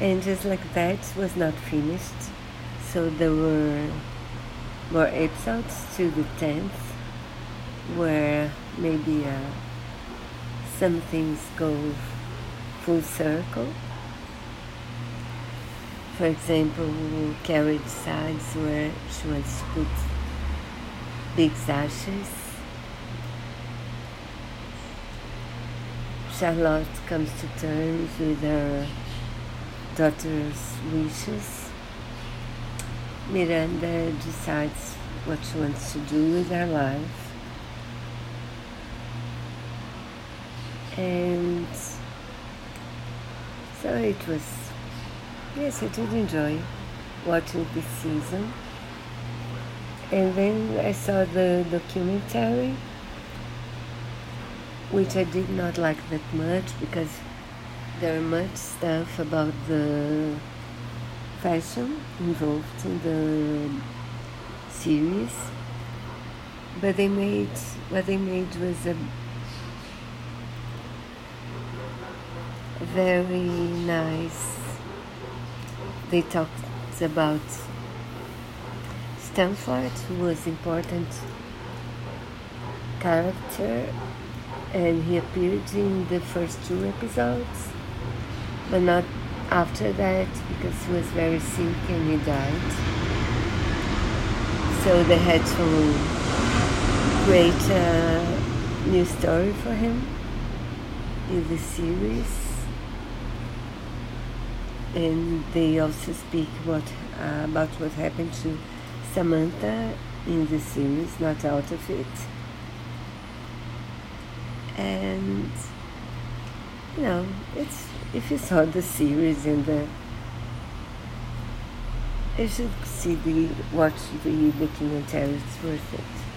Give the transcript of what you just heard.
And just like that was not finished, so there were more episodes to the 10th where maybe uh, some things go full circle. For example, Carrie sides where she wants to put Big's ashes. Charlotte comes to terms with her daughter's wishes. Miranda decides what she wants to do with her life. and so it was yes I did enjoy watching this season and then I saw the documentary which I did not like that much because there are much stuff about the fashion involved in the series but they made what they made was a very nice. They talked about Stanford, who was important character, and he appeared in the first two episodes, but not after that because he was very sick and he died. So they had to create a new story for him in the series and they also speak what uh, about what happened to Samantha in the series, not out of it. And know, it's if you saw the series and the you should see the watch the documentary. It's worth it.